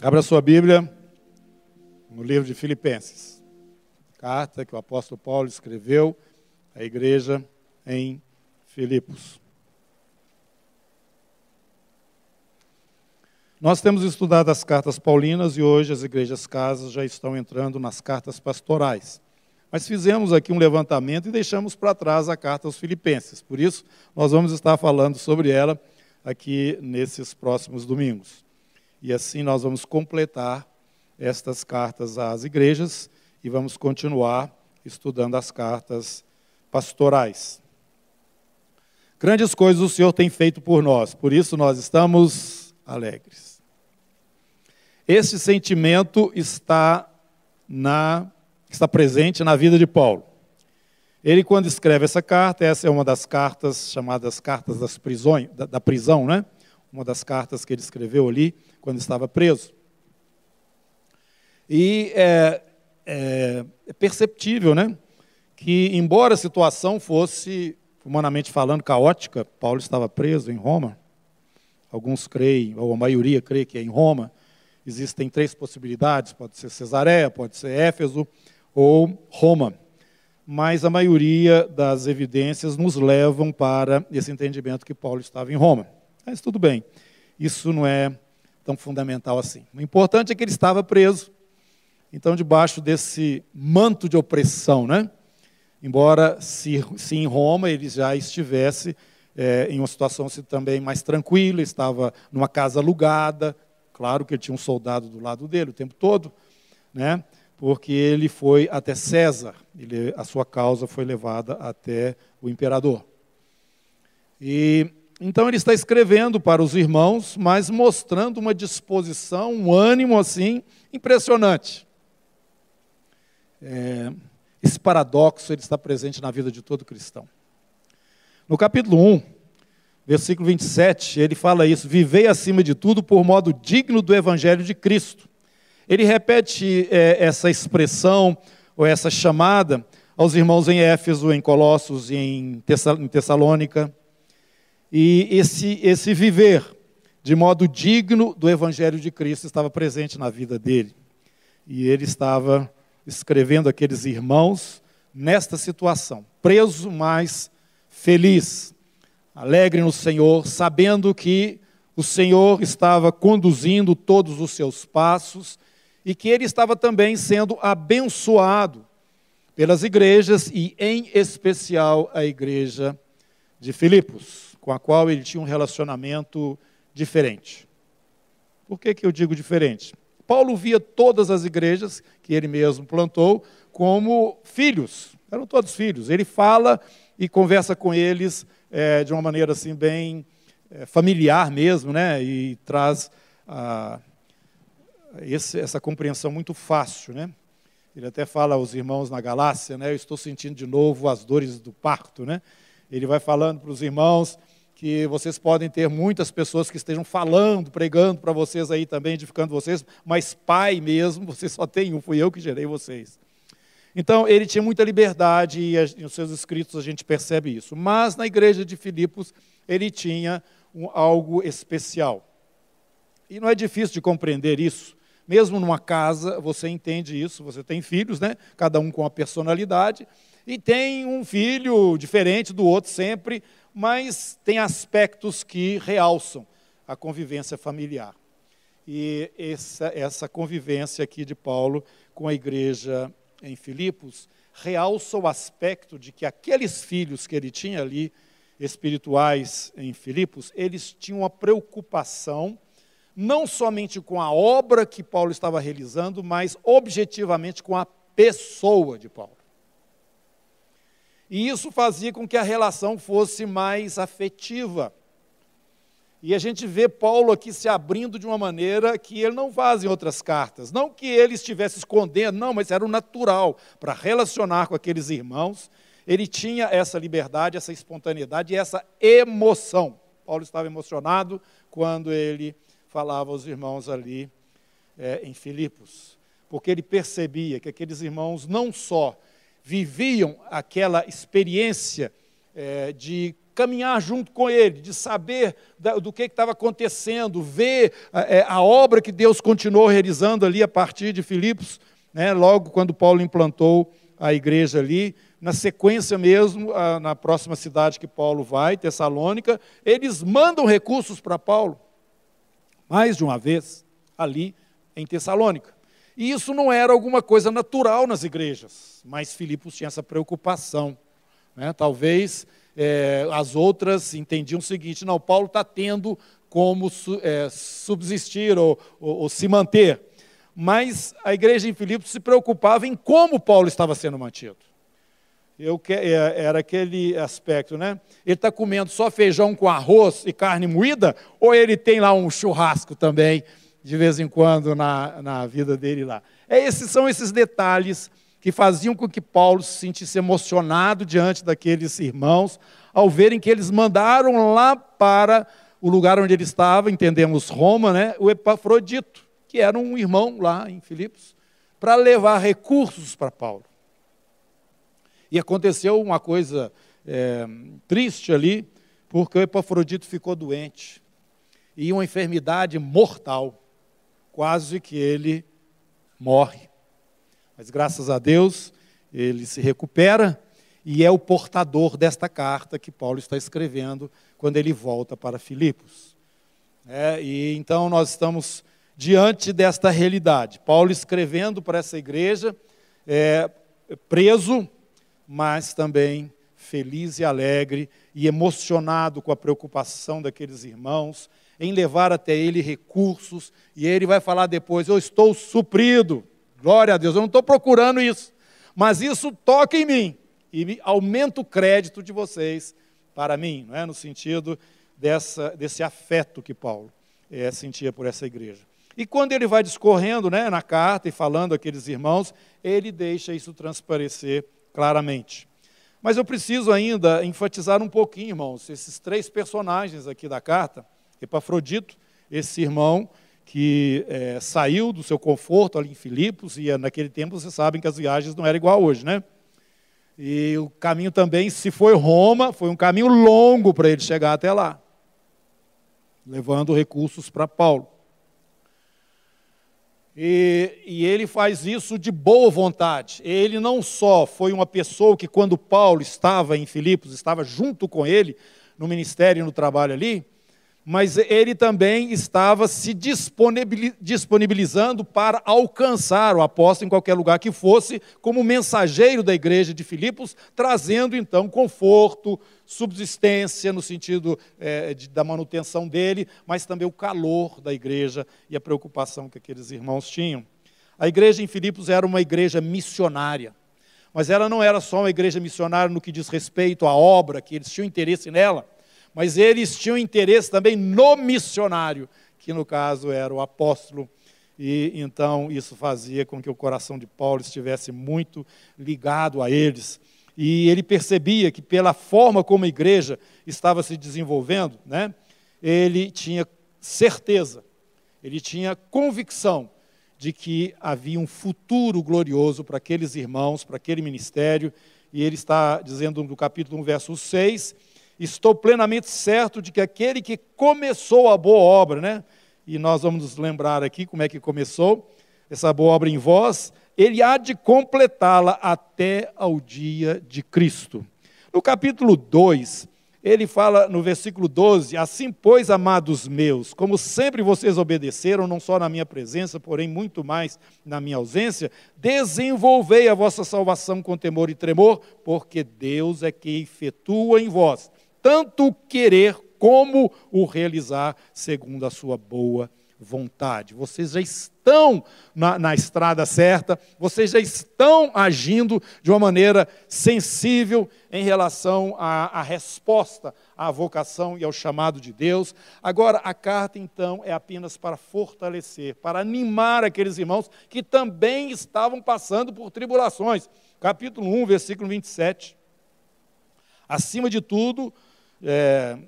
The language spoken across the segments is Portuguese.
Abra sua Bíblia no livro de Filipenses. Carta que o apóstolo Paulo escreveu à igreja em Filipos. Nós temos estudado as cartas paulinas e hoje as igrejas casas já estão entrando nas cartas pastorais. Mas fizemos aqui um levantamento e deixamos para trás a carta aos Filipenses. Por isso, nós vamos estar falando sobre ela aqui nesses próximos domingos. E assim nós vamos completar estas cartas às igrejas e vamos continuar estudando as cartas pastorais. Grandes coisas o Senhor tem feito por nós, por isso nós estamos alegres. Esse sentimento está na está presente na vida de Paulo. Ele quando escreve essa carta, essa é uma das cartas chamadas cartas das prisões, da, da prisão, né? Uma das cartas que ele escreveu ali quando estava preso. E é, é, é perceptível, né, que embora a situação fosse, humanamente falando, caótica, Paulo estava preso em Roma. Alguns creem, ou a maioria crê que é em Roma. Existem três possibilidades: pode ser Cesareia, pode ser Éfeso ou Roma. Mas a maioria das evidências nos levam para esse entendimento que Paulo estava em Roma. Mas tudo bem, isso não é tão fundamental assim. O importante é que ele estava preso, então, debaixo desse manto de opressão, né? Embora, se, se em Roma ele já estivesse é, em uma situação também mais tranquila, estava numa casa alugada, claro que ele tinha um soldado do lado dele o tempo todo, né? porque ele foi até César, ele, a sua causa foi levada até o imperador. E então ele está escrevendo para os irmãos, mas mostrando uma disposição, um ânimo assim impressionante. É, esse paradoxo ele está presente na vida de todo cristão. No capítulo 1, versículo 27, ele fala isso: Vivei acima de tudo por modo digno do evangelho de Cristo. Ele repete é, essa expressão ou essa chamada aos irmãos em Éfeso, em Colossos em Tessalônica. E esse, esse viver de modo digno do Evangelho de Cristo estava presente na vida dele. E ele estava escrevendo aqueles irmãos nesta situação, preso, mas feliz, alegre no Senhor, sabendo que o Senhor estava conduzindo todos os seus passos e que ele estava também sendo abençoado pelas igrejas e, em especial, a igreja de Filipos com a qual ele tinha um relacionamento diferente. Por que, que eu digo diferente? Paulo via todas as igrejas que ele mesmo plantou como filhos, eram todos filhos. Ele fala e conversa com eles é, de uma maneira assim bem é, familiar mesmo, né? E traz ah, esse, essa compreensão muito fácil, né? Ele até fala aos irmãos na Galácia, né? Eu estou sentindo de novo as dores do parto, né? Ele vai falando para os irmãos que vocês podem ter muitas pessoas que estejam falando, pregando para vocês aí também, edificando vocês, mas pai mesmo, você só tem um, fui eu que gerei vocês. Então, ele tinha muita liberdade e nos seus escritos a gente percebe isso. Mas na igreja de Filipos, ele tinha um, algo especial. E não é difícil de compreender isso. Mesmo numa casa, você entende isso, você tem filhos, né? Cada um com a personalidade, e tem um filho diferente do outro sempre, mas tem aspectos que realçam a convivência familiar. E essa, essa convivência aqui de Paulo com a igreja em Filipos realça o aspecto de que aqueles filhos que ele tinha ali, espirituais em Filipos, eles tinham uma preocupação não somente com a obra que Paulo estava realizando, mas objetivamente com a pessoa de Paulo. E isso fazia com que a relação fosse mais afetiva. E a gente vê Paulo aqui se abrindo de uma maneira que ele não faz em outras cartas. Não que ele estivesse escondendo, não, mas era o natural para relacionar com aqueles irmãos. Ele tinha essa liberdade, essa espontaneidade e essa emoção. Paulo estava emocionado quando ele falava aos irmãos ali é, em Filipos, porque ele percebia que aqueles irmãos não só viviam aquela experiência é, de caminhar junto com ele, de saber do que estava acontecendo, ver a, é, a, obra que Deus continuou realizando ali a partir de Filipos, né, logo quando Paulo implantou a igreja ali. Na sequência mesmo, na próxima cidade que Paulo vai, Tessalônica, eles mandam recursos para Paulo, mais de uma vez, ali em Tessalônica. E isso não era alguma coisa natural nas igrejas, mas Filipos tinha essa preocupação. Né? Talvez é, as outras entendiam o seguinte: não, Paulo está tendo como é, subsistir ou, ou, ou se manter. Mas a igreja em Filipos se preocupava em como Paulo estava sendo mantido. Eu, é, era aquele aspecto, né? Ele está comendo só feijão com arroz e carne moída, ou ele tem lá um churrasco também de vez em quando na, na vida dele lá. É, esses são esses detalhes que faziam com que Paulo se sentisse emocionado diante daqueles irmãos, ao verem que eles mandaram lá para o lugar onde ele estava, entendemos Roma, né, o Epafrodito, que era um irmão lá em Filipos, para levar recursos para Paulo. E aconteceu uma coisa é, triste ali, porque o Epafrodito ficou doente, e uma enfermidade mortal quase que ele morre. Mas graças a Deus, ele se recupera e é o portador desta carta que Paulo está escrevendo quando ele volta para Filipos. É, e então nós estamos diante desta realidade. Paulo escrevendo para essa igreja, é, preso, mas também feliz e alegre e emocionado com a preocupação daqueles irmãos em levar até ele recursos, e ele vai falar depois: Eu estou suprido, glória a Deus, eu não estou procurando isso, mas isso toca em mim e aumenta o crédito de vocês para mim, não é? no sentido dessa, desse afeto que Paulo é, sentia por essa igreja. E quando ele vai discorrendo né, na carta e falando àqueles irmãos, ele deixa isso transparecer claramente. Mas eu preciso ainda enfatizar um pouquinho, irmãos, esses três personagens aqui da carta Epafrodito, esse irmão que é, saiu do seu conforto ali em Filipos, e naquele tempo vocês sabem que as viagens não eram igual hoje, né? E o caminho também, se foi Roma, foi um caminho longo para ele chegar até lá, levando recursos para Paulo. E, e, ele faz isso de boa vontade. Ele não só foi uma pessoa que, quando Paulo estava em Filipos, estava junto com ele no ministério e no trabalho ali, mas ele também estava se disponibilizando para alcançar o apóstolo em qualquer lugar que fosse, como mensageiro da igreja de Filipos, trazendo então conforto, subsistência no sentido é, de, da manutenção dele, mas também o calor da igreja e a preocupação que aqueles irmãos tinham. A igreja em Filipos era uma igreja missionária, mas ela não era só uma igreja missionária no que diz respeito à obra, que eles tinham interesse nela mas eles tinham interesse também no missionário, que no caso era o apóstolo. E então isso fazia com que o coração de Paulo estivesse muito ligado a eles. E ele percebia que pela forma como a igreja estava se desenvolvendo, né, ele tinha certeza, ele tinha convicção de que havia um futuro glorioso para aqueles irmãos, para aquele ministério. E ele está dizendo no capítulo 1, verso 6, estou plenamente certo de que aquele que começou a boa obra, né? E nós vamos nos lembrar aqui como é que começou essa boa obra em vós, ele há de completá-la até ao dia de Cristo. No capítulo 2, ele fala no versículo 12: Assim, pois, amados meus, como sempre vocês obedeceram, não só na minha presença, porém muito mais na minha ausência, desenvolvei a vossa salvação com temor e tremor, porque Deus é que efetua em vós tanto querer como o realizar segundo a sua boa vontade. Vocês já estão na, na, estrada certa, vocês já estão agindo de uma maneira sensível em relação à, à resposta à vocação e ao chamado de Deus. Agora, a carta, então, é apenas para fortalecer, para animar aqueles irmãos que também estavam passando por tribulações. Capítulo 1, versículo 27. Acima de tudo, é,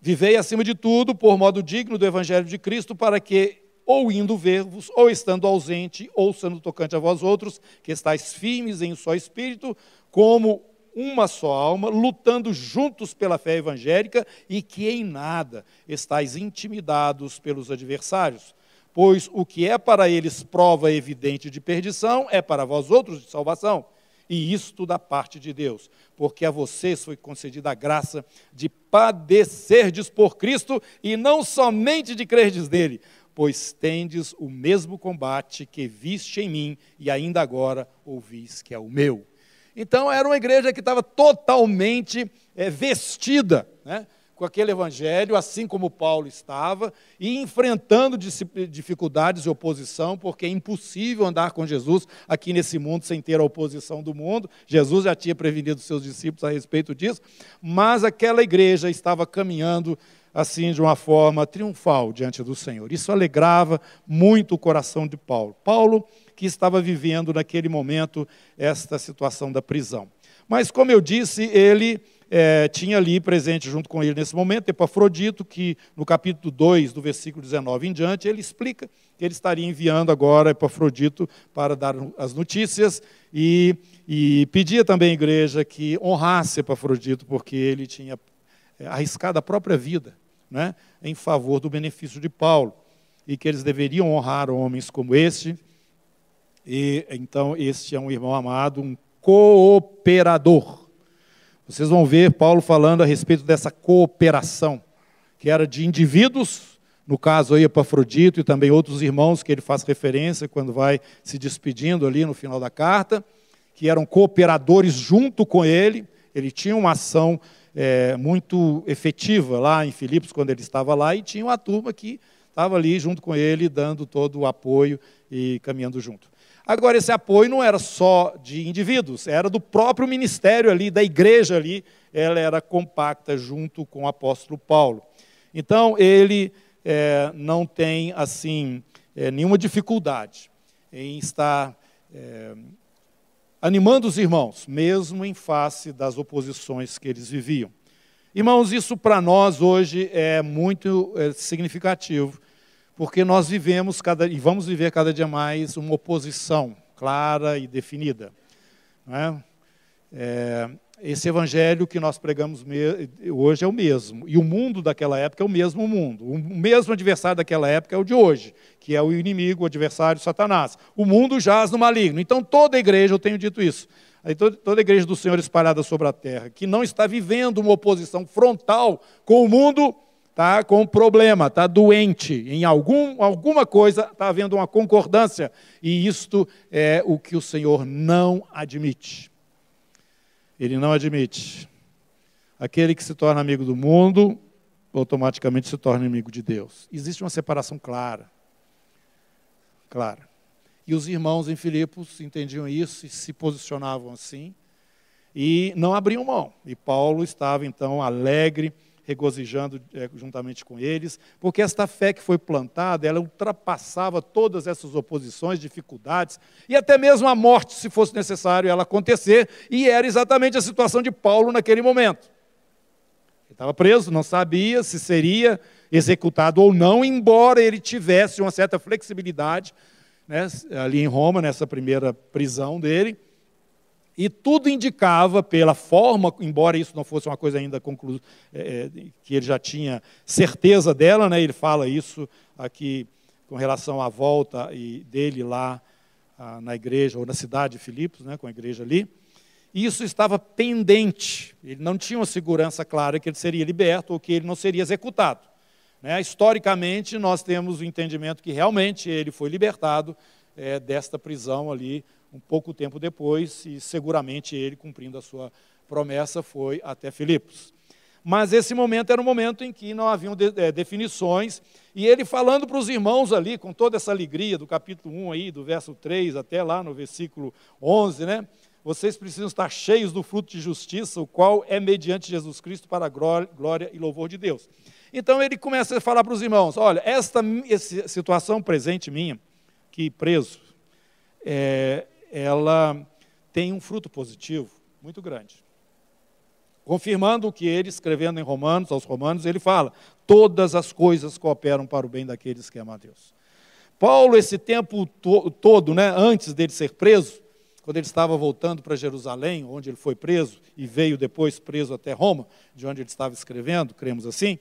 vivei acima de tudo por modo digno do Evangelho de Cristo, para que, ou indo ver-vos, ou estando ausente, ou sendo tocante a vós outros, que estáis firmes em só espírito, como uma só alma, lutando juntos pela fé evangélica e que em nada estáis intimidados pelos adversários. Pois o que é para eles prova evidente de perdição é para vós outros de salvação. E isto da parte de Deus, porque a vocês foi concedida a graça de padecerdes por Cristo e não somente de crerdes nele, pois tendes o mesmo combate que viste em mim e ainda agora ouvis que é o meu. Então era uma igreja que estava totalmente é, vestida né, com aquele evangelho, assim como Paulo estava, e enfrentando dificuldades e oposição, porque é impossível andar com Jesus aqui nesse mundo sem ter a oposição do mundo. Jesus já tinha prevenido seus discípulos a respeito disso, mas aquela igreja estava caminhando assim de uma forma triunfal diante do Senhor. Isso alegrava muito o coração de Paulo. Paulo que estava vivendo naquele momento esta situação da prisão. Mas, como eu disse, ele é, tinha ali presente junto com ele nesse momento Epafrodito, que no capítulo 2, do versículo 19 em diante, ele explica que ele estaria enviando agora Epafrodito para dar as notícias e, e pedia também à igreja que honrasse Epafrodito, porque ele tinha é, arriscado a própria vida né, em favor do benefício de Paulo, e que eles deveriam honrar homens como este, e então este é um irmão amado, um cooperador. Vocês vão ver Paulo falando a respeito dessa cooperação, que era de indivíduos, no caso aí Epafrodito e também outros irmãos que ele faz referência quando vai se despedindo ali no final da carta, que eram cooperadores junto com ele, ele tinha uma ação é, muito efetiva lá em Filipos, quando ele estava lá, e tinha uma turma que estava ali junto com ele, dando todo o apoio e caminhando junto. Agora, esse apoio não era só de indivíduos, era do próprio ministério ali, da igreja ali, ela era compacta junto com o apóstolo Paulo. Então, ele é, não tem, assim, é, nenhuma dificuldade em estar é, animando os irmãos, mesmo em face das oposições que eles viviam. Irmãos, isso para nós hoje é muito significativo, porque nós vivemos cada, e vamos viver cada dia mais uma oposição clara e definida. É? É, esse evangelho que nós pregamos hoje é o mesmo, e o mundo daquela época é o mesmo mundo. O mesmo adversário daquela época é o de hoje, que é o inimigo, o adversário, Satanás. O mundo jaz no maligno. Então, toda a igreja, eu tenho dito isso, toda a igreja do Senhor espalhada sobre a terra, que não está vivendo uma oposição frontal com o mundo, está com problema, está doente, em algum, alguma coisa está havendo uma concordância, e isto é o que o Senhor não admite. Ele não admite. Aquele que se torna amigo do mundo, automaticamente se torna inimigo de Deus. Existe uma separação clara. Clara. E os irmãos em Filipos entendiam isso e se posicionavam assim, e não abriam mão. E Paulo estava então alegre regozijando é, juntamente com eles, porque esta fé que foi plantada, ela ultrapassava todas essas oposições, dificuldades, e até mesmo a morte, se fosse necessário ela acontecer, e era exatamente a situação de Paulo naquele momento. Ele estava preso, não sabia se seria executado ou não, embora ele tivesse uma certa flexibilidade né, ali em Roma, nessa primeira prisão dele, e tudo indicava, pela forma, embora isso não fosse uma coisa ainda conclu... É, é, que ele já tinha certeza dela, né? ele fala isso aqui com relação à volta dele lá ah, na igreja, ou na cidade de Filipos, né? com a igreja ali. Isso estava pendente, ele não tinha uma segurança clara que ele seria liberto ou que ele não seria executado. Né? Historicamente, nós temos o entendimento que realmente ele foi libertado é, desta prisão ali um pouco tempo depois, e seguramente ele, cumprindo a sua promessa, foi até Filipos. Mas esse momento era um momento em que não haviam de, é, definições, e ele falando para os irmãos ali, com toda essa alegria, do capítulo 1 aí, do verso 3 até lá no versículo 11, né? Vocês precisam estar cheios do fruto de justiça, o qual é mediante Jesus Cristo para a glória e louvor de Deus. Então ele começa a falar para os irmãos: olha, esta situação presente minha, que preso, é, ela tem um fruto positivo muito grande. Confirmando o que ele, escrevendo em Romanos, aos Romanos, ele fala: todas as coisas cooperam para o bem daqueles que amam a Deus. Paulo, esse tempo to todo, né, antes dele ser preso, quando ele estava voltando para Jerusalém, onde ele foi preso e veio depois preso até Roma, de onde ele estava escrevendo, cremos assim,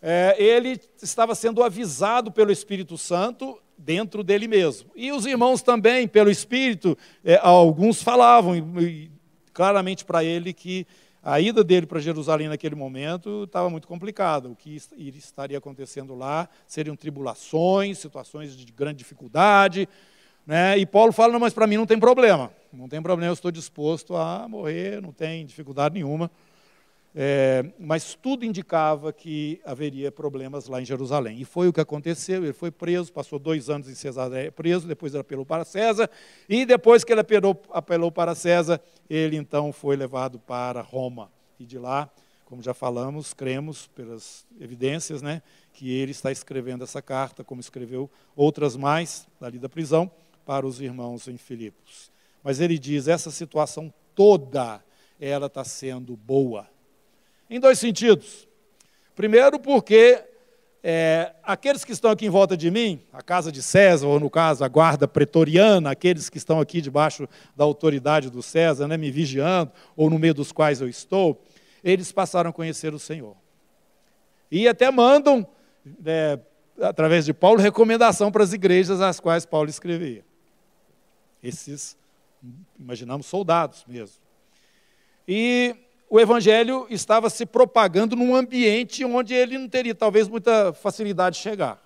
é, ele estava sendo avisado pelo Espírito Santo dentro dele mesmo. E os irmãos também, pelo Espírito, é, alguns falavam e, claramente para ele que a ida dele para Jerusalém naquele momento estava muito complicada. O que estaria acontecendo lá seriam tribulações, situações de grande dificuldade. Né? E Paulo fala: não, mas para mim não tem problema. Não tem problema, eu estou disposto a morrer, não tem dificuldade nenhuma. É, mas tudo indicava que haveria problemas lá em Jerusalém. E foi o que aconteceu. Ele foi preso, passou dois anos em Cesareia preso, depois ele apelou para César, e depois que ele apelou, apelou para César, ele então foi levado para Roma. E de lá, como já falamos, cremos pelas evidências, né, que ele está escrevendo essa carta, como escreveu outras mais, dali da prisão, para os irmãos em Filipos. Mas ele diz: essa situação toda, ela está sendo boa em dois sentidos. Primeiro, porque é, aqueles que estão aqui em volta de mim, a casa de César, ou no caso a guarda pretoriana, aqueles que estão aqui debaixo da autoridade do César, né, me vigiando, ou no meio dos quais eu estou, eles passaram a conhecer o Senhor. E até mandam, é, através de Paulo, recomendação para as igrejas às quais Paulo escrevia. Esses, imaginamos, soldados mesmo. E o evangelho estava se propagando num ambiente onde ele não teria talvez muita facilidade de chegar.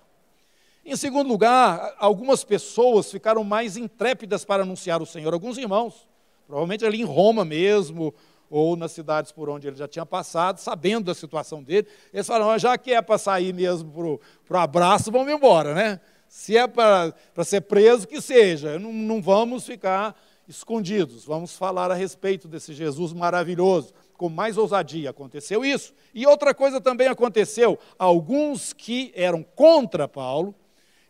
Em segundo lugar, algumas pessoas ficaram mais intrépidas para anunciar o Senhor, alguns irmãos, provavelmente ali em Roma mesmo, ou nas cidades por onde ele já tinha passado, sabendo da situação dele, eles falaram, já que é para sair mesmo para o abraço, vamos embora, né? Se é para ser preso, que seja, não, não vamos ficar escondidos, vamos falar a respeito desse Jesus maravilhoso, com mais ousadia. Aconteceu isso. E outra coisa também aconteceu: alguns que eram contra Paulo,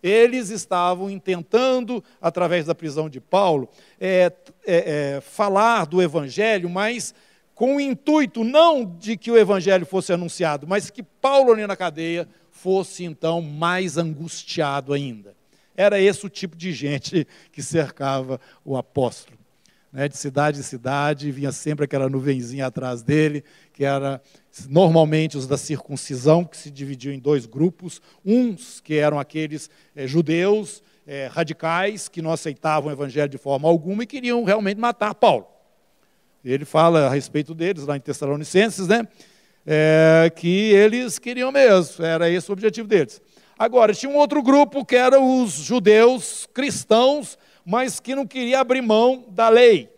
eles estavam tentando, através da prisão de Paulo, é, é, é, falar do Evangelho, mas com o intuito não de que o Evangelho fosse anunciado, mas que Paulo ali na cadeia fosse então mais angustiado ainda. Era esse o tipo de gente que cercava o apóstolo né, de cidade em cidade, vinha sempre aquela nuvenzinha atrás dele, que era normalmente os da circuncisão, que se dividiu em dois grupos, uns que eram aqueles é, judeus é, radicais, que não aceitavam o evangelho de forma alguma e queriam realmente matar Paulo. Ele fala a respeito deles lá em Tessalonicenses, né, é, que eles queriam mesmo, era esse o objetivo deles. Agora, tinha um outro grupo que eram os judeus cristãos, mas que não queria abrir mão da lei.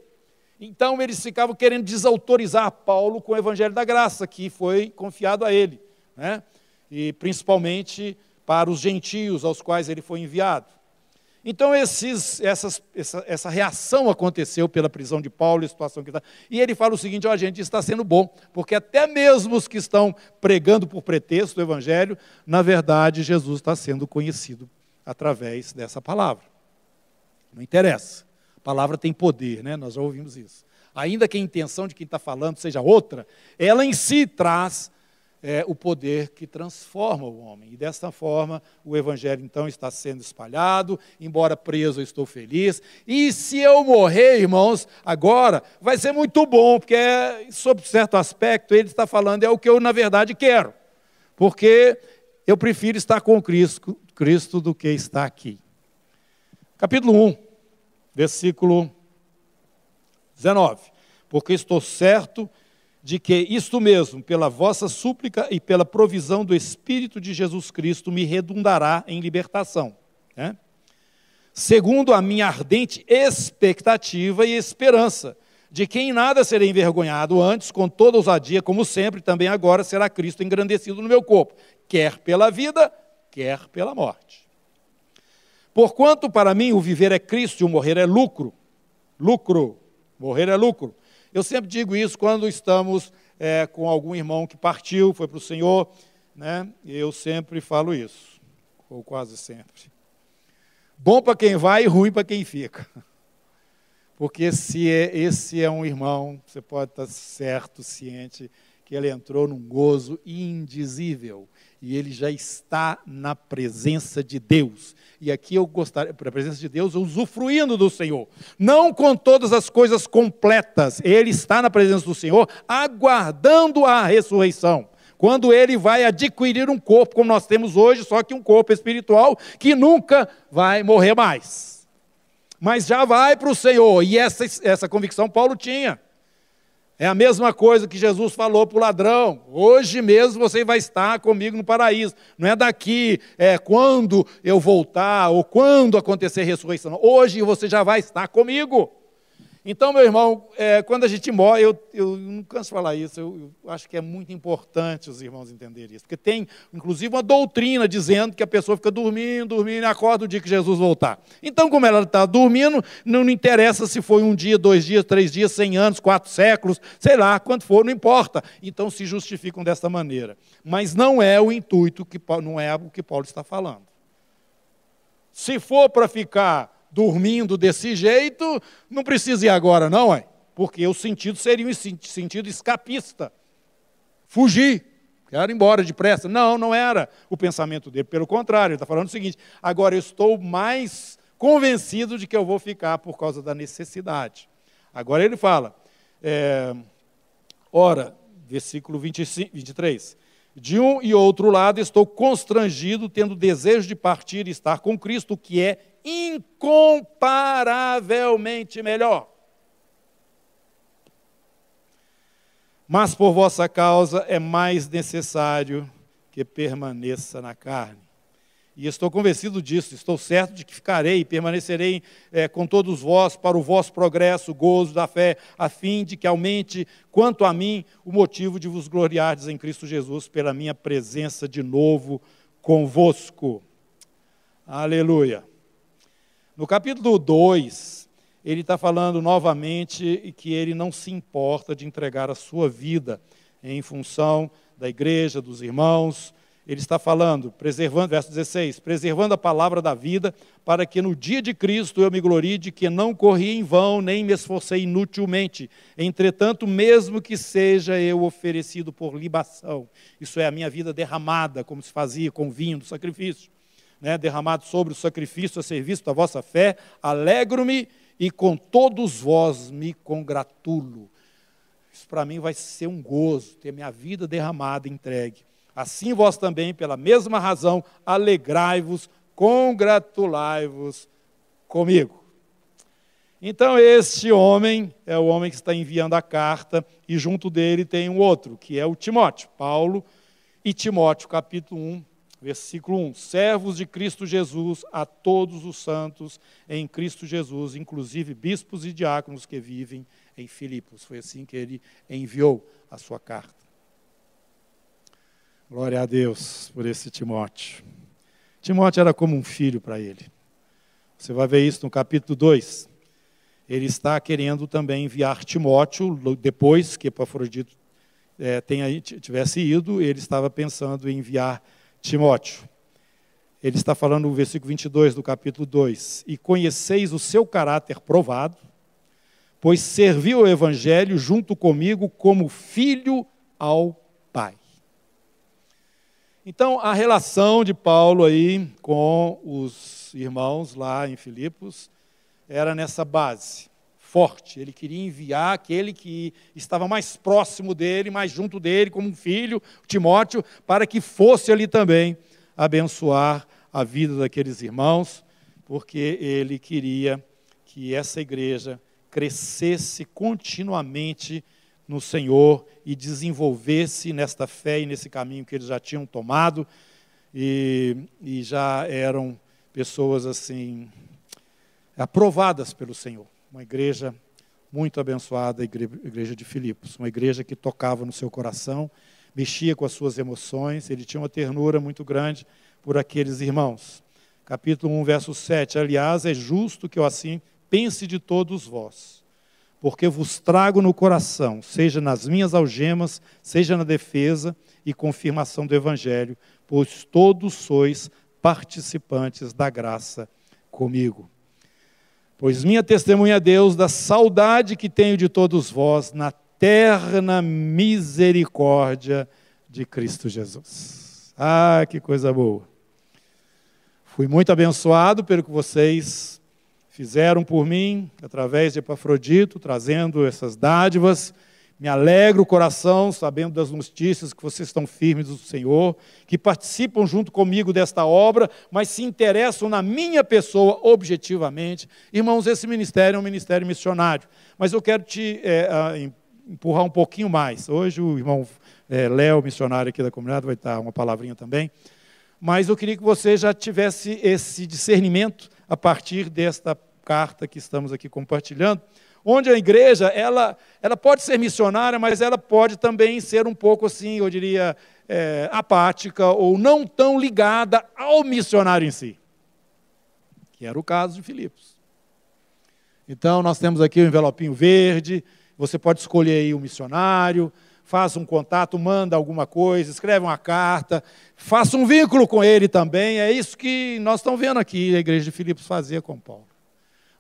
Então eles ficavam querendo desautorizar Paulo com o evangelho da graça, que foi confiado a ele, né? e principalmente para os gentios aos quais ele foi enviado. Então esses, essas, essa, essa, reação aconteceu pela prisão de Paulo, a situação que está. E ele fala o seguinte: ó, oh, gente, está sendo bom, porque até mesmo os que estão pregando por pretexto o Evangelho, na verdade, Jesus está sendo conhecido através dessa palavra. Não interessa. A palavra tem poder, né? Nós já ouvimos isso. Ainda que a intenção de quem está falando seja outra, ela em si traz é, o poder que transforma o homem. E desta forma, o Evangelho então está sendo espalhado, embora preso, eu estou feliz. E se eu morrer, irmãos, agora, vai ser muito bom, porque, é, sob certo aspecto, ele está falando, é o que eu, na verdade, quero. Porque eu prefiro estar com Cristo, Cristo do que estar aqui. Capítulo 1 versículo 19. Porque estou certo de que isto mesmo, pela vossa súplica e pela provisão do Espírito de Jesus Cristo, me redundará em libertação. Né? Segundo a minha ardente expectativa e esperança, de que em nada serei envergonhado antes, com toda ousadia, como sempre, também agora será Cristo engrandecido no meu corpo, quer pela vida, quer pela morte. Porquanto para mim o viver é Cristo e o morrer é lucro. Lucro. Morrer é lucro. Eu sempre digo isso quando estamos é, com algum irmão que partiu, foi para o Senhor, né? Eu sempre falo isso, ou quase sempre. Bom para quem vai e ruim para quem fica. Porque se é, esse é um irmão, você pode estar certo, ciente, que ele entrou num gozo indizível. E ele já está na presença de Deus. E aqui eu gostaria, para a presença de Deus, usufruindo do Senhor. Não com todas as coisas completas. Ele está na presença do Senhor, aguardando a ressurreição. Quando ele vai adquirir um corpo como nós temos hoje, só que um corpo espiritual que nunca vai morrer mais. Mas já vai para o Senhor. E essa, essa convicção Paulo tinha. É a mesma coisa que Jesus falou para o ladrão: hoje mesmo você vai estar comigo no paraíso. Não é daqui, é quando eu voltar ou quando acontecer a ressurreição. Hoje você já vai estar comigo. Então, meu irmão, é, quando a gente morre, eu, eu não canso de falar isso, eu, eu, acho que é muito importante os irmãos entenderem isso, porque tem, inclusive, uma doutrina dizendo que a pessoa fica dormindo, dormindo e acorda o dia que Jesus voltar. Então, como ela está dormindo, não, não interessa se foi um dia, dois dias, três dias, cem anos, quatro séculos, sei lá, quanto for, não importa. Então, se justificam dessa maneira. Mas não é o intuito, que não é o que Paulo está falando. Se for para ficar dormindo desse jeito, não precisa ir agora, não, é? Porque o sentido seria um sentido escapista. Fugir, quero ir embora depressa. Não, não era o pensamento dele. Pelo contrário, ele está falando o seguinte: agora eu estou mais convencido de que eu vou ficar por causa da necessidade. Agora ele fala, é, ora, versículo 25, 23. De um e outro lado estou constrangido, tendo desejo de partir e estar com Cristo, que é incomparavelmente melhor. Mas por vossa causa é mais necessário que permaneça na carne. E estou convencido disso, estou certo de que ficarei e permanecerei é, com todos vós para o vosso progresso, gozo da fé, a fim de que aumente, quanto a mim, o motivo de vos gloriardes em Cristo Jesus pela minha presença de novo convosco. Aleluia. No capítulo 2, ele está falando novamente que ele não se importa de entregar a sua vida em função da igreja, dos irmãos. Ele está falando, preservando, verso 16, preservando a palavra da vida, para que no dia de Cristo eu me glorie de que não corri em vão, nem me esforcei inutilmente. Entretanto, mesmo que seja eu oferecido por libação, isso é a minha vida derramada, como se fazia com vinho do sacrifício né, derramado sobre o sacrifício a serviço da vossa fé, alegro-me e com todos vós me congratulo. Isso para mim vai ser um gozo, ter minha vida derramada, entregue. Assim vós também, pela mesma razão, alegrai-vos, congratulai-vos comigo. Então, este homem é o homem que está enviando a carta, e junto dele tem um outro, que é o Timóteo. Paulo e Timóteo, capítulo 1, Versículo 1: Servos de Cristo Jesus a todos os santos em Cristo Jesus, inclusive bispos e diáconos que vivem em Filipos. Foi assim que ele enviou a sua carta. Glória a Deus por esse Timóteo. Timóteo era como um filho para ele. Você vai ver isso no capítulo 2. Ele está querendo também enviar Timóteo, depois que Epafrodito é, tenha, tivesse ido, ele estava pensando em enviar Timóteo. Ele está falando no versículo 22 do capítulo 2: E conheceis o seu caráter provado, pois serviu o evangelho junto comigo como filho ao Pai. Então, a relação de Paulo aí com os irmãos lá em Filipos era nessa base forte. Ele queria enviar aquele que estava mais próximo dele, mais junto dele, como um filho, Timóteo, para que fosse ali também abençoar a vida daqueles irmãos, porque ele queria que essa igreja crescesse continuamente no Senhor e desenvolvesse nesta fé e nesse caminho que eles já tinham tomado e, e já eram pessoas assim aprovadas pelo Senhor uma igreja muito abençoada, a igreja de Filipos, uma igreja que tocava no seu coração, mexia com as suas emoções, ele tinha uma ternura muito grande por aqueles irmãos. Capítulo 1, verso 7. Aliás, é justo que eu assim pense de todos vós, porque vos trago no coração, seja nas minhas algemas, seja na defesa e confirmação do evangelho, pois todos sois participantes da graça comigo. Pois minha testemunha é Deus da saudade que tenho de todos vós na terna misericórdia de Cristo Jesus. Ah, que coisa boa. Fui muito abençoado pelo que vocês fizeram por mim, através de Epafrodito, trazendo essas dádivas. Me alegra o coração sabendo das notícias que vocês estão firmes do Senhor, que participam junto comigo desta obra, mas se interessam na minha pessoa objetivamente. Irmãos, esse ministério é um ministério missionário, mas eu quero te é, empurrar um pouquinho mais. Hoje o irmão é, Léo, missionário aqui da comunidade, vai estar uma palavrinha também. Mas eu queria que você já tivesse esse discernimento a partir desta carta que estamos aqui compartilhando onde a igreja ela, ela pode ser missionária, mas ela pode também ser um pouco assim, eu diria, é, apática ou não tão ligada ao missionário em si, que era o caso de Filipos. Então, nós temos aqui o um envelopinho verde, você pode escolher aí o um missionário, faça um contato, manda alguma coisa, escreve uma carta, faça um vínculo com ele também. É isso que nós estamos vendo aqui a igreja de Filipos fazia com Paulo.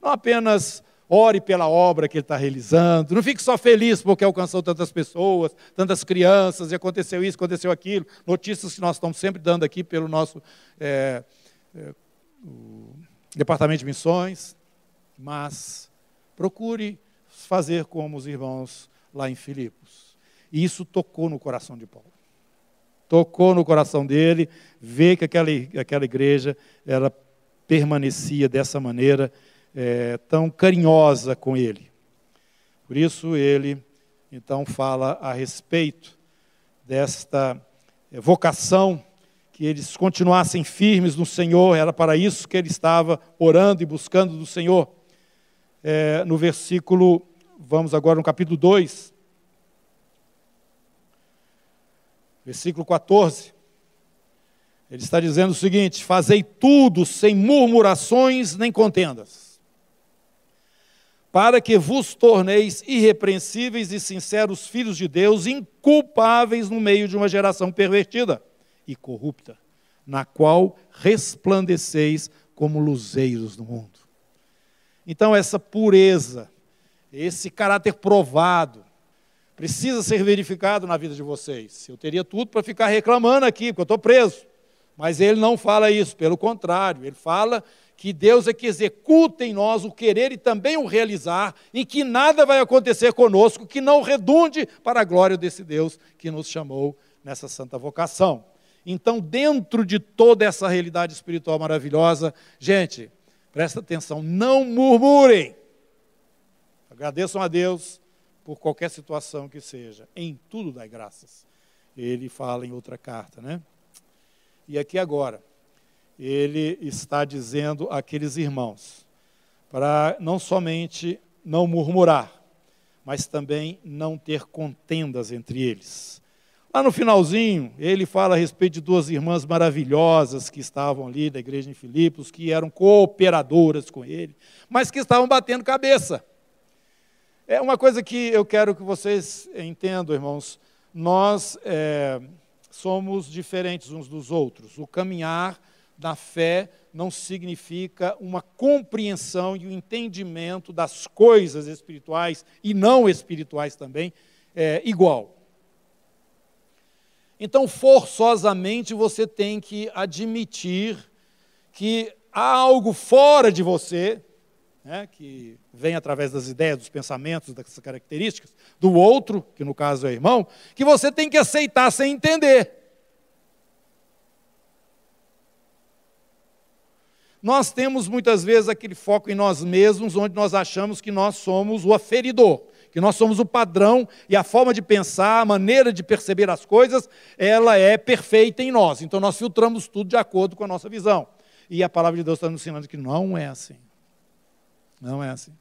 Não apenas ore pela obra que ele está realizando, não fique só feliz porque alcançou tantas pessoas, tantas crianças, e aconteceu isso, aconteceu aquilo, notícias que nós estamos sempre dando aqui pelo nosso é, é, Departamento de Missões, mas procure fazer como os irmãos lá em Filipos. E isso tocou no coração de Paulo. Tocou no coração dele, ver que aquela, aquela igreja ela permanecia dessa maneira é, tão carinhosa com ele. Por isso ele então fala a respeito desta é, vocação que eles continuassem firmes no Senhor, era para isso que ele estava orando e buscando do Senhor. É, no versículo, vamos agora no capítulo 2, versículo 14. Ele está dizendo o seguinte: Fazei tudo sem murmurações nem contendas para que vos torneis irrepreensíveis e sinceros filhos de Deus, inculpáveis no meio de uma geração pervertida e corrupta, na qual resplandeceis como luzeiros no mundo. Então, essa pureza, esse caráter provado, precisa ser verificado na vida de vocês. Eu teria tudo para ficar reclamando aqui, porque eu estou preso. Mas ele não fala isso, pelo contrário, ele fala que Deus é que executa em nós o querer e também o realizar, em que nada vai acontecer conosco que não redunde para a glória desse Deus que nos chamou nessa santa vocação. Então, dentro de toda essa realidade espiritual maravilhosa, gente, presta atenção, não murmurem. Agradeçam a Deus por qualquer situação que seja, em tudo dai graças. Ele fala em outra carta, né? E aqui agora, ele está dizendo àqueles irmãos para não somente não murmurar, mas também não ter contendas entre eles. Lá no finalzinho, ele fala a respeito de duas irmãs maravilhosas que estavam ali da igreja em Filipos, que eram cooperadoras com ele, mas que estavam batendo cabeça. É uma coisa que eu quero que vocês entendam, irmãos. Nós é, somos diferentes uns dos outros. O caminhar da fé não significa uma compreensão e um entendimento das coisas espirituais e não espirituais também é, igual. Então, forçosamente, você tem que admitir que há algo fora de você, né, que vem através das ideias, dos pensamentos, dessas características, do outro, que no caso é irmão, que você tem que aceitar sem entender. Nós temos muitas vezes aquele foco em nós mesmos, onde nós achamos que nós somos o aferidor, que nós somos o padrão e a forma de pensar, a maneira de perceber as coisas, ela é perfeita em nós. Então nós filtramos tudo de acordo com a nossa visão. E a palavra de Deus está nos ensinando que não é assim. Não é assim.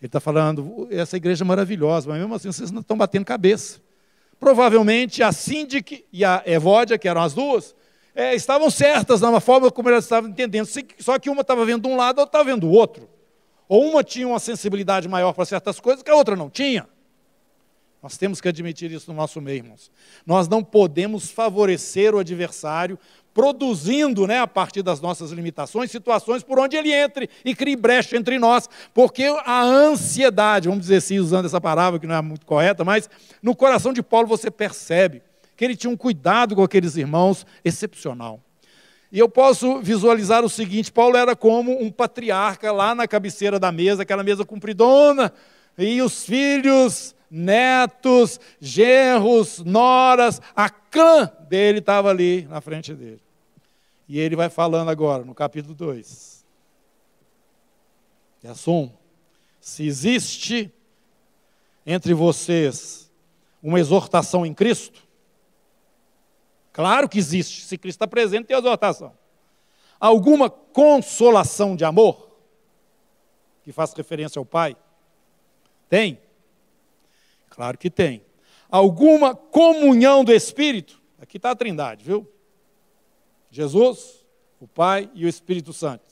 Ele está falando, essa igreja é maravilhosa, mas mesmo assim vocês não estão batendo cabeça. Provavelmente a Síndic e a Evódia, que eram as duas, é, estavam certas na forma como elas estavam entendendo, só que uma estava vendo um lado, a outra estava vendo o outro. Ou uma tinha uma sensibilidade maior para certas coisas que a outra não tinha. Nós temos que admitir isso no nosso meio, irmãos. Nós não podemos favorecer o adversário produzindo, né, a partir das nossas limitações, situações por onde ele entre e crie brecha entre nós, porque a ansiedade, vamos dizer assim, usando essa palavra que não é muito correta, mas no coração de Paulo você percebe que ele tinha um cuidado com aqueles irmãos excepcional. E eu posso visualizar o seguinte: Paulo era como um patriarca lá na cabeceira da mesa, aquela mesa compridona, e os filhos, netos, genros, noras, a clã dele estava ali na frente dele. E ele vai falando agora, no capítulo 2. É assim, se existe entre vocês uma exortação em Cristo, Claro que existe. Se Cristo está presente, tem exortação. Alguma consolação de amor, que faz referência ao Pai? Tem? Claro que tem. Alguma comunhão do Espírito? Aqui está a trindade, viu? Jesus, o Pai e o Espírito Santo.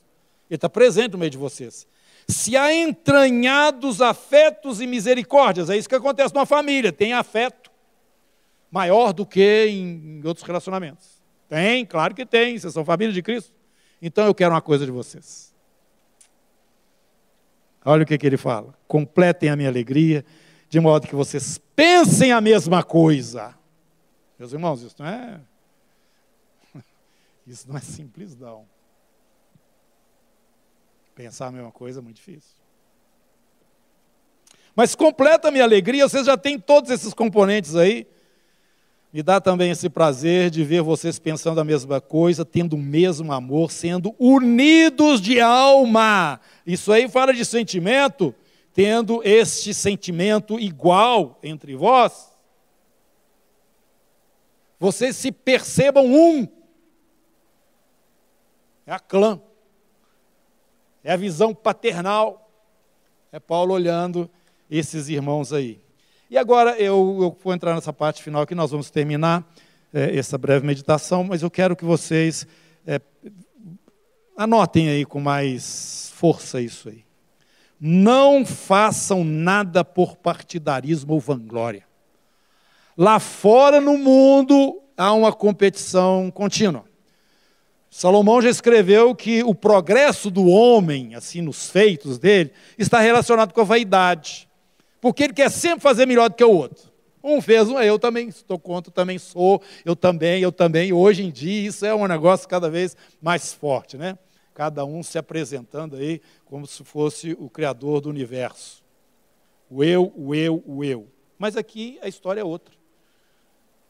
Ele está presente no meio de vocês. Se há entranhados afetos e misericórdias, é isso que acontece numa família: tem afeto maior do que em outros relacionamentos. Tem, claro que tem, vocês são família de Cristo. Então eu quero uma coisa de vocês. Olha o que, que ele fala: completem a minha alegria, de modo que vocês pensem a mesma coisa. Meus irmãos, isso não é. Isso não é simples, não. Pensar a mesma coisa é muito difícil. Mas completa a minha alegria, vocês já têm todos esses componentes aí. Me dá também esse prazer de ver vocês pensando a mesma coisa, tendo o mesmo amor, sendo unidos de alma. Isso aí fala de sentimento, tendo este sentimento igual entre vós. Vocês se percebam um. É a clã. É a visão paternal. É Paulo olhando esses irmãos aí. E agora eu, eu vou entrar nessa parte final que nós vamos terminar é, essa breve meditação, mas eu quero que vocês é, anotem aí com mais força isso aí. Não façam nada por partidarismo ou vanglória. Lá fora no mundo há uma competição contínua. Salomão já escreveu que o progresso do homem, assim, nos feitos dele, está relacionado com a vaidade porque ele quer sempre fazer melhor do que o outro. Um fez, um eu também estou contra, também sou, eu também, eu também. Hoje em dia isso é um negócio cada vez mais forte, né? Cada um se apresentando aí como se fosse o criador do universo. O eu, o eu, o eu. Mas aqui a história é outra.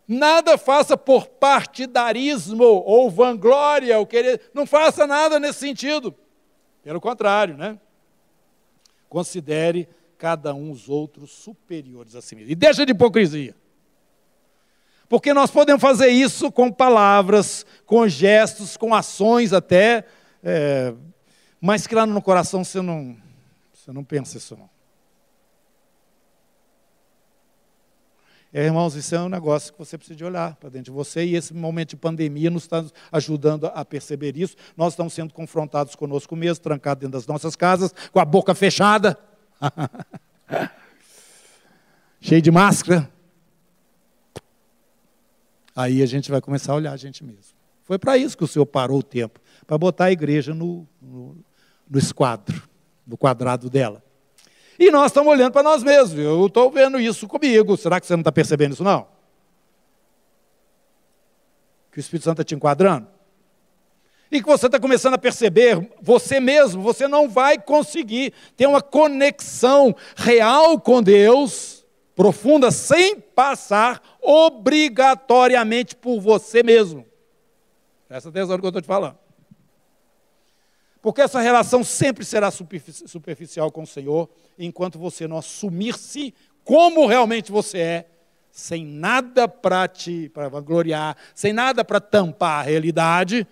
Nada faça por partidarismo ou vanglória, ou querer, não faça nada nesse sentido. Pelo contrário, né? Considere cada um os outros superiores a si mesmo. E deixa de hipocrisia. Porque nós podemos fazer isso com palavras, com gestos, com ações até, é, mas que lá no coração você não, você não pensa isso não. É, irmãos, isso é um negócio que você precisa de olhar para dentro de você, e esse momento de pandemia nos está ajudando a perceber isso. Nós estamos sendo confrontados conosco mesmo, trancados dentro das nossas casas, com a boca fechada. Cheio de máscara. Aí a gente vai começar a olhar a gente mesmo. Foi para isso que o Senhor parou o tempo para botar a igreja no, no, no esquadro, no quadrado dela. E nós estamos olhando para nós mesmos. Eu estou vendo isso comigo. Será que você não está percebendo isso, não? Que o Espírito Santo está te enquadrando? E que você está começando a perceber, você mesmo, você não vai conseguir ter uma conexão real com Deus, profunda, sem passar obrigatoriamente por você mesmo. Presta atenção no que eu estou te falando. Porque essa relação sempre será superficial com o Senhor, enquanto você não assumir-se como realmente você é, sem nada para te para vangloriar, sem nada para tampar a realidade,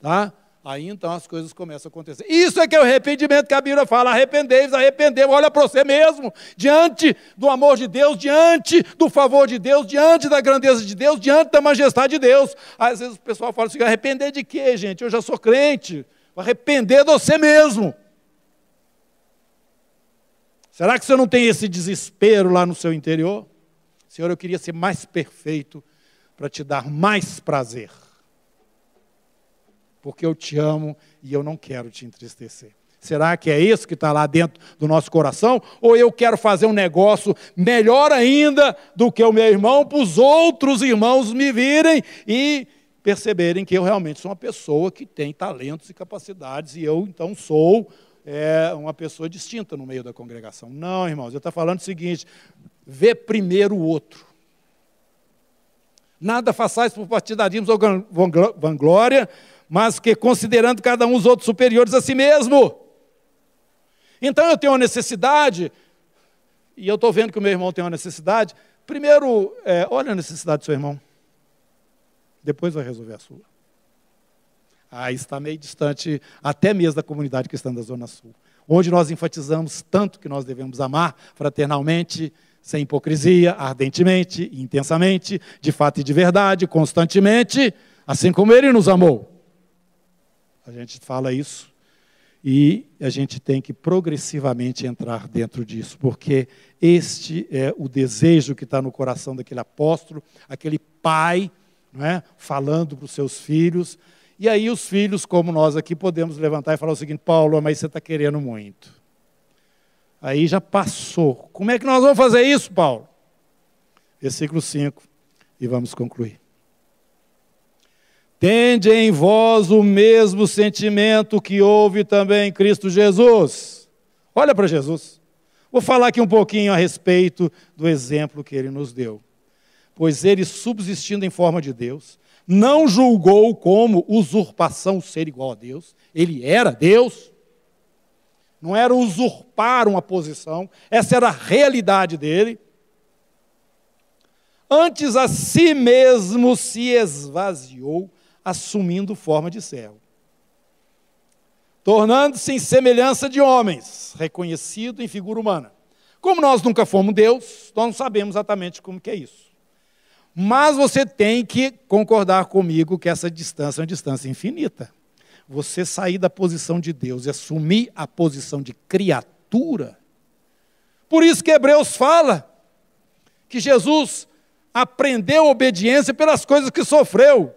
Tá? Aí então as coisas começam a acontecer. Isso é que é o arrependimento que a Bíblia fala: arrependei-vos, arrependeu. Olha para você mesmo, diante do amor de Deus, diante do favor de Deus, diante da grandeza de Deus, diante da majestade de Deus. Às vezes o pessoal fala assim: arrepender de quê, gente? Eu já sou crente. Arrepender de você mesmo. Será que você não tem esse desespero lá no seu interior? Senhor, eu queria ser mais perfeito para te dar mais prazer porque eu te amo e eu não quero te entristecer. Será que é isso que está lá dentro do nosso coração? Ou eu quero fazer um negócio melhor ainda do que o meu irmão, para os outros irmãos me virem e perceberem que eu realmente sou uma pessoa que tem talentos e capacidades e eu então sou é, uma pessoa distinta no meio da congregação. Não, irmãos, eu estou falando o seguinte: vê primeiro o outro. Nada façais por partidarismo ou vanglória, mas que considerando cada um os outros superiores a si mesmo. Então eu tenho uma necessidade, e eu estou vendo que o meu irmão tem uma necessidade. Primeiro, é, olha a necessidade do seu irmão. Depois vai resolver a sua. Aí está meio distante, até mesmo da comunidade cristã da Zona Sul, onde nós enfatizamos tanto que nós devemos amar fraternalmente, sem hipocrisia, ardentemente, intensamente, de fato e de verdade, constantemente, assim como Ele nos amou. A gente fala isso e a gente tem que progressivamente entrar dentro disso, porque este é o desejo que está no coração daquele apóstolo, aquele pai, não é? falando para os seus filhos. E aí os filhos, como nós aqui, podemos levantar e falar o seguinte: Paulo, mas você está querendo muito. Aí já passou. Como é que nós vamos fazer isso, Paulo? Versículo 5, e vamos concluir. Tende em vós o mesmo sentimento que houve também em Cristo Jesus. Olha para Jesus. Vou falar aqui um pouquinho a respeito do exemplo que ele nos deu. Pois ele, subsistindo em forma de Deus, não julgou como usurpação ser igual a Deus. Ele era Deus. Não era usurpar uma posição, essa era a realidade dele. Antes a si mesmo se esvaziou, assumindo forma de servo, tornando-se em semelhança de homens, reconhecido em figura humana. Como nós nunca fomos Deus, nós não sabemos exatamente como que é isso. Mas você tem que concordar comigo que essa distância é uma distância infinita. Você sair da posição de Deus e assumir a posição de criatura. Por isso que Hebreus fala que Jesus aprendeu obediência pelas coisas que sofreu.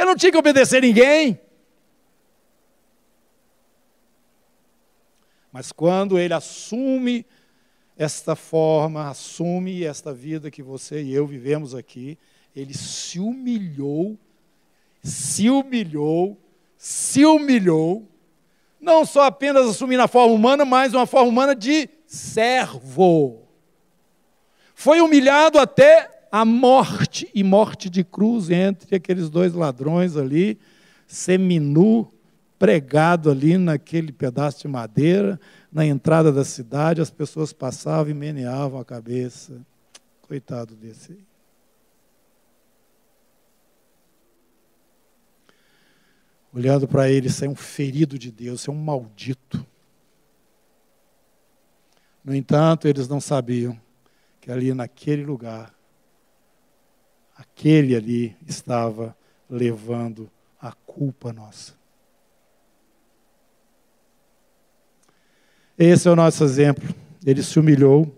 Eu não tinha que obedecer ninguém. Mas quando ele assume esta forma, assume esta vida que você e eu vivemos aqui, ele se humilhou, se humilhou, se humilhou, não só apenas assumindo a forma humana, mas uma forma humana de servo. Foi humilhado até a morte e morte de cruz entre aqueles dois ladrões ali, seminu, pregado ali naquele pedaço de madeira, na entrada da cidade, as pessoas passavam e meneavam a cabeça. Coitado desse. Olhando para ele, isso é um ferido de Deus, isso é um maldito. No entanto, eles não sabiam que ali naquele lugar aquele ali estava levando a culpa nossa. Esse é o nosso exemplo. Ele se humilhou,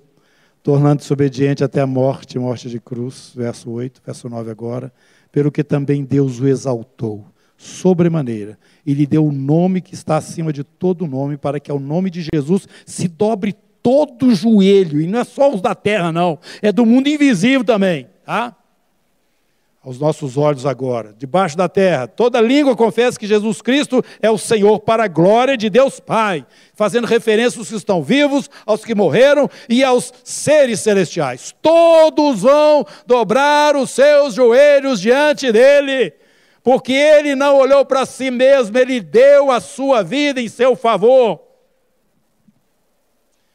tornando-se obediente até a morte, morte de cruz, verso 8, verso 9 agora, pelo que também Deus o exaltou, sobremaneira, e lhe deu o nome que está acima de todo nome, para que ao nome de Jesus se dobre todo joelho, e não é só os da terra, não, é do mundo invisível também, tá? Aos nossos olhos agora, debaixo da terra. Toda língua confessa que Jesus Cristo é o Senhor para a glória de Deus Pai, fazendo referência aos que estão vivos, aos que morreram e aos seres celestiais. Todos vão dobrar os seus joelhos diante dele, porque ele não olhou para si mesmo, ele deu a sua vida em seu favor.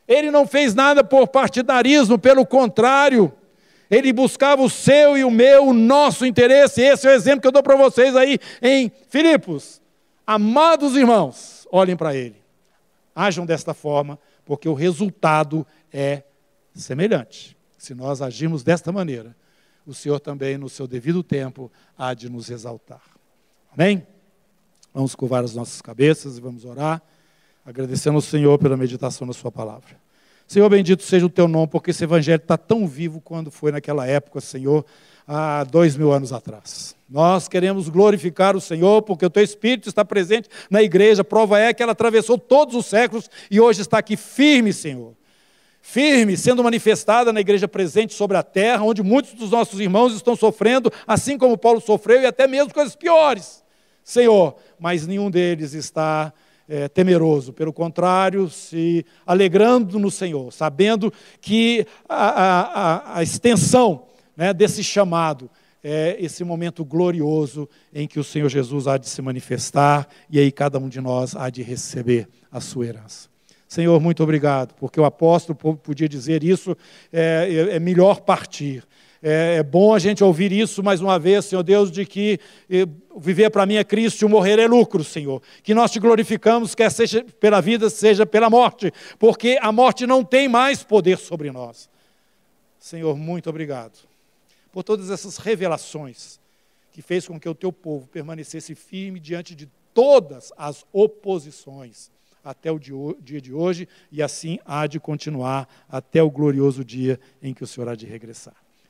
Ele não fez nada por partidarismo, pelo contrário, ele buscava o seu e o meu, o nosso interesse. Esse é o exemplo que eu dou para vocês aí em Filipos. Amados irmãos, olhem para ele. Ajam desta forma, porque o resultado é semelhante. Se nós agirmos desta maneira, o Senhor também, no seu devido tempo, há de nos exaltar. Amém? Vamos curvar as nossas cabeças e vamos orar, agradecendo ao Senhor pela meditação da Sua palavra. Senhor, bendito seja o teu nome, porque esse evangelho está tão vivo quando foi naquela época, Senhor, há dois mil anos atrás. Nós queremos glorificar o Senhor, porque o teu Espírito está presente na igreja. Prova é que ela atravessou todos os séculos e hoje está aqui firme, Senhor. Firme, sendo manifestada na igreja presente sobre a terra, onde muitos dos nossos irmãos estão sofrendo, assim como Paulo sofreu, e até mesmo coisas piores, Senhor. Mas nenhum deles está é, temeroso, pelo contrário, se alegrando no Senhor, sabendo que a, a, a extensão né, desse chamado é esse momento glorioso em que o Senhor Jesus há de se manifestar e aí cada um de nós há de receber a sua herança. Senhor, muito obrigado, porque o apóstolo podia dizer isso, é, é, é melhor partir. É, é, bom a gente ouvir isso mais uma vez, Senhor Deus, de que eh, viver para mim é Cristo e morrer é lucro, Senhor. Que nós te glorificamos, quer seja pela vida, seja pela morte, porque a morte não tem mais poder sobre nós. Senhor, muito obrigado por todas essas revelações que fez com que o teu povo permanecesse firme diante de todas as oposições até o dia de hoje e assim há de continuar até o glorioso dia em que o Senhor há de regressar.